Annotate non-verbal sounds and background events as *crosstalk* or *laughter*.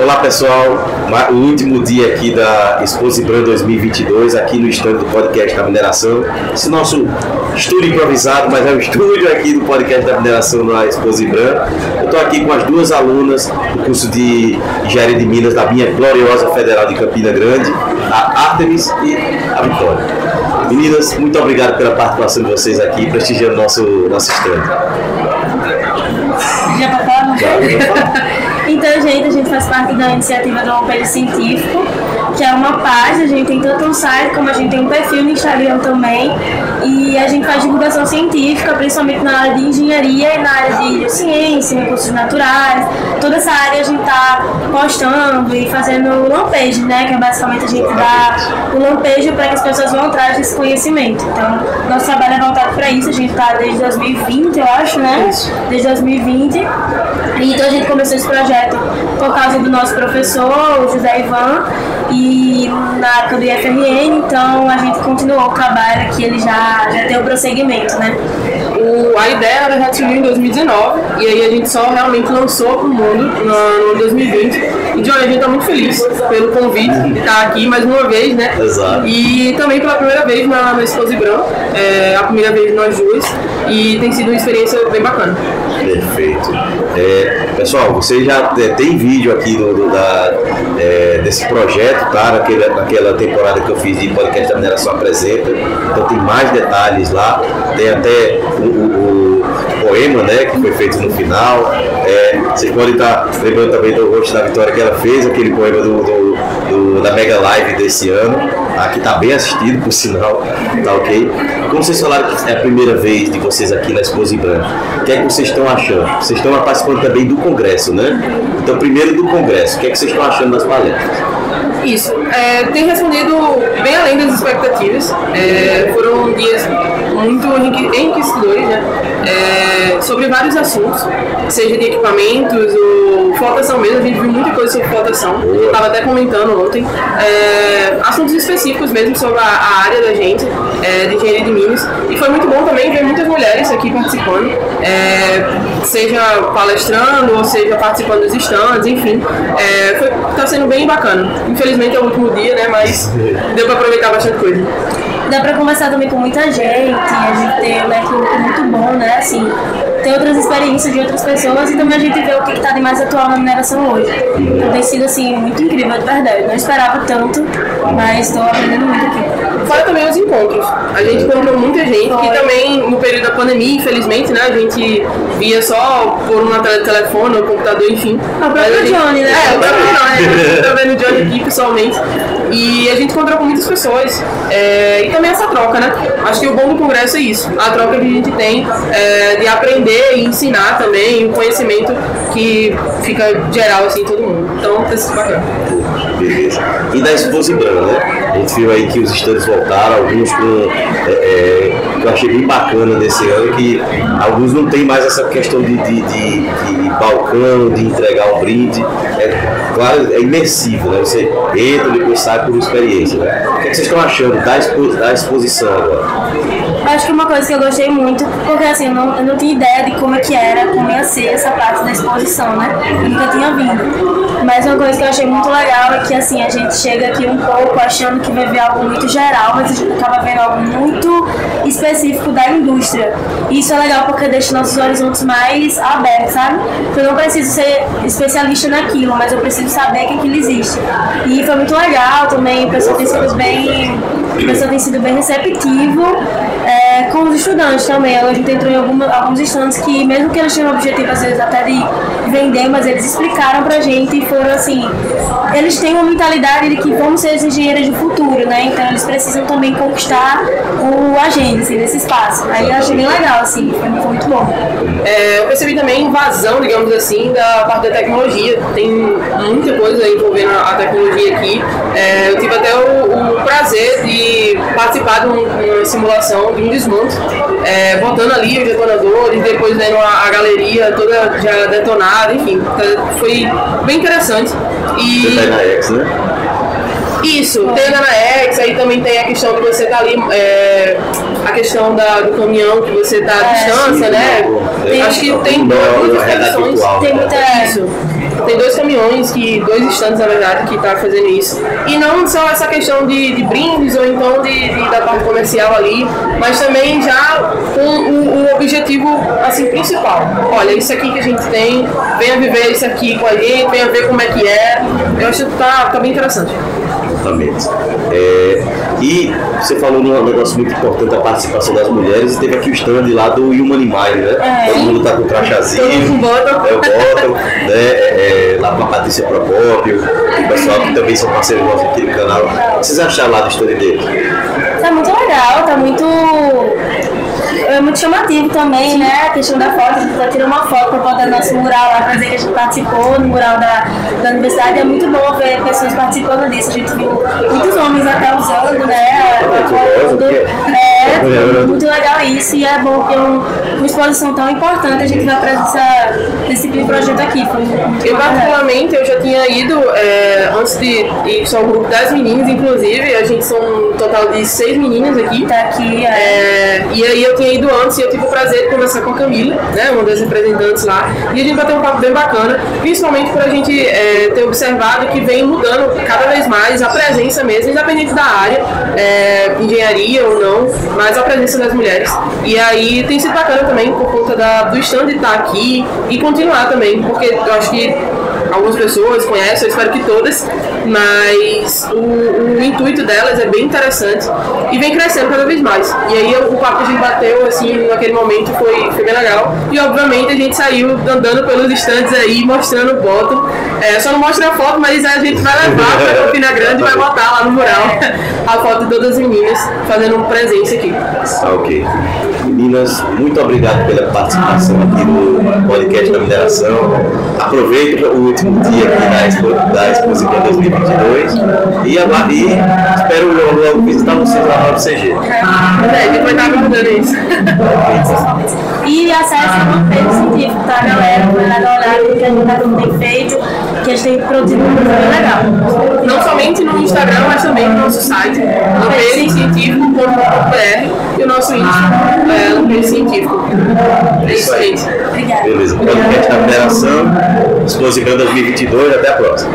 Olá pessoal, o último dia aqui da Exposibran 2022, aqui no estande do podcast da mineração. Esse nosso estúdio improvisado, mas é o estúdio aqui do podcast da mineração na Exposibran. Eu estou aqui com as duas alunas do curso de Engenharia de Minas da minha gloriosa Federal de Campina Grande, a Artemis e a Vitória. Meninas, muito obrigado pela participação de vocês aqui, prestigiando nosso, nosso estande. Já papai? Então, gente, a gente faz parte da iniciativa do Lampejo Científico, que é uma página, a gente tem tanto um site como a gente tem um perfil no Instagram também. E a gente faz divulgação científica, principalmente na área de engenharia e na área de ciência, recursos naturais. Toda essa área a gente está postando e fazendo o lampejo, né? Que é basicamente a gente dá o lampejo para que as pessoas vão atrás desse conhecimento. Então, nosso trabalho é voltado para isso. A gente está desde 2020, eu acho, né? Desde 2020. E então a gente começou esse projeto por causa do nosso professor, o José Ivan, e na época do IFRN, então a gente continuou o trabalho que ele já, já tem o prosseguimento, né? O, a ideia ela já surgiu em 2019 e aí a gente só realmente lançou para o mundo no, no 2020. E de hoje a gente está muito feliz pelo convite de estar aqui mais uma vez, né? Exato. E também pela primeira vez na, na Exposi Branco, é a primeira vez de nós duas e tem sido uma experiência bem bacana. Perfeito. É, pessoal, você já é, tem vídeo aqui do, do da, é, desse projeto, tá? Naquela, naquela temporada que eu fiz de podcast da mineração apresenta. Então tem mais detalhes lá. Tem até o, o, o poema, né? Que foi feito no final. É, vocês podem estar lembrando também do rosto da Vitória que ela fez, aquele poema do, do, do da Mega Live desse ano. Aqui está bem assistido, por sinal, tá ok? Como vocês falaram que é a primeira vez de vocês aqui na Exposi Branca, o que é que vocês estão achando? Vocês estão participando também do Congresso, né? Então, primeiro do Congresso, o que é que vocês estão achando das palestras? Isso. É, tem respondido bem além das expectativas. É, foram dias muito enriquecedores, né? É, sobre vários assuntos, seja de equipamentos ou flotação mesmo. A gente viu muita coisa sobre flotação. Eu estava até comentando ontem. É, assuntos específicos mesmo sobre a, a área da gente, é, de engenharia de Minas. E foi muito bom também ver muitas mulheres aqui participando, é, seja palestrando ou seja participando dos stands, enfim. Está sendo bem bacana. Infelizmente, é o último dia, né? Mas deu pra aproveitar bastante coisa. Dá pra conversar também com muita gente, a gente tem um network muito bom, né? Assim, ter outras experiências de outras pessoas e também a gente vê o que está de mais atual na mineração hoje. Então tem sido assim, muito incrível, de verdade. Não esperava tanto, mas estou aprendendo muito aqui. Fora também os encontros. A gente encontrou muita gente Foi. que também no período da pandemia, infelizmente, né? A gente via só por uma tela de telefone ou computador, enfim. O próprio gente, Johnny, né? É, o próprio Johnny. A gente *laughs* tá vendo o Johnny aqui pessoalmente. E a gente encontrou com muitas pessoas. É, e também essa troca, né? Acho que o bom do congresso é isso. A troca que a gente tem é, de aprender e ensinar também um conhecimento que fica geral assim todo mundo. Então, tá sido bacana. Beleza. E da Expose né? A gente viu aí que os estandes voltaram, alguns com. É, é, eu achei bem bacana desse ano, que alguns não tem mais essa questão de, de, de, de balcão, de entregar um brinde. É, claro, é imersivo, né? Você entra depois sai por experiência. Né? O que, é que vocês estão achando da, expo, da exposição agora? Acho que uma coisa que eu gostei muito, porque assim, eu não, eu não tinha ideia de como é que era, como ia ser essa parte da exposição, né? Eu nunca tinha vindo. Mas uma coisa que eu achei muito legal é que assim, a gente chega aqui um pouco achando que vai ver algo muito geral, mas a gente acaba vendo algo muito específico da indústria. E isso é legal porque deixa nossos horizontes mais abertos, sabe? Eu não preciso ser especialista naquilo, mas eu preciso saber que aquilo existe. E foi muito legal também, o pessoal tem sido bem, o pessoal tem sido bem receptivo é, com os estudantes também. A gente entrou em alguma, alguns estudantes que, mesmo que eles tinham o objetivo, às vezes, até de vender, mas eles explicaram pra gente e foram assim. Eles têm uma mentalidade de que vamos ser os engenheiros do futuro, né? Então eles precisam também conquistar o agente, assim, nesse espaço. Aí eu achei bem legal, assim, foi muito bom. É, eu percebi também invasão, digamos assim, da parte da tecnologia. Tem muita coisa envolvendo a tecnologia aqui. É, eu tive até o, o prazer de participar de uma simulação de um desmonte, é, botando ali os detonadores, depois vendo a, a, galeria toda já detonada, enfim, foi bem interessante. E... Você tá na X, né? Isso, tem a X, aí também tem a questão que você tá ali, é, a questão da, do caminhão que você tá à é, distância, né? Tem, Acho que tem duas questões. Tem muita. Isso tem dois caminhões, que dois estantes na verdade, que tá fazendo isso. E não só essa questão de, de brindes ou então de, de, da parte comercial ali, mas também já com o, o, objetivo assim, principal. Olha, isso aqui que a gente tem, venha viver isso aqui com a gente, venha ver como é que é. Eu acho que tá, tá bem interessante. Exatamente. É, e você falou num negócio muito importante, a participação das mulheres, e teve aqui o stand lá do Human Mind, né? É, Todo mundo tá com crachazinho. Todo mundo bota. É, o bottom, né? É, lá com a Patrícia Procópio, o pessoal que também são parceiros nossos aqui no canal. O que vocês acharam lá do stand dele? Tá muito legal, tá muito é muito chamativo também, né? A questão da foto, a gente tá tirando uma foto para botar no nosso mural lá, para dizer que a gente participou no mural da, da universidade. É muito bom ver pessoas participando disso. A gente viu muitos homens até usando, né? É, muito legal isso e é bom ter um, uma exposição tão importante. A gente vai para esse tipo de projeto aqui. Foi muito eu, particularmente, eu já tinha ido é, antes de ir só um grupo das meninas, inclusive. A gente são um total de seis meninas aqui. Tá aqui, é. é e aí eu tinha ido antes e eu tive o prazer de conversar com a Camila, né, uma das representantes lá, e a gente vai ter um papo bem bacana, principalmente para a gente é, ter observado que vem mudando cada vez mais a presença mesmo, independente da área, é, engenharia ou não, mas a presença das mulheres. E aí tem sido bacana também por conta da, do stand estar aqui e continuar também, porque eu acho que algumas pessoas conhecem, eu espero que todas, mas o, o, intuito delas é bem interessante e vem crescendo cada vez mais. E aí o papo que a gente bateu assim naquele momento foi, foi bem legal. E obviamente a gente saiu andando pelos estantes aí, mostrando o. É, só não mostra a foto, mas a gente vai levar para Campina Grande e vai botar lá no mural *laughs* a foto de todas as meninas fazendo presente aqui. Ah, ok. Meninas, muito obrigado pela participação aqui no podcast da mineração. Aproveita o último dia aqui da Expo, da Expo 2022 e, e espero logo, logo visitar vocês lá no CG. É, a gente vai estar aguardando isso. E acesse o roteiro científico, tá, galera? Vai adorar o que a gente tem feito, que a gente tem produzido muito legal. Não somente no Instagram, mas também no nosso site, científico.com.br e o nosso Instagram é Lampeiro Científico. É isso aí. Obrigada. Beleza, podcast da Federação, Exposição 2022, até a próxima.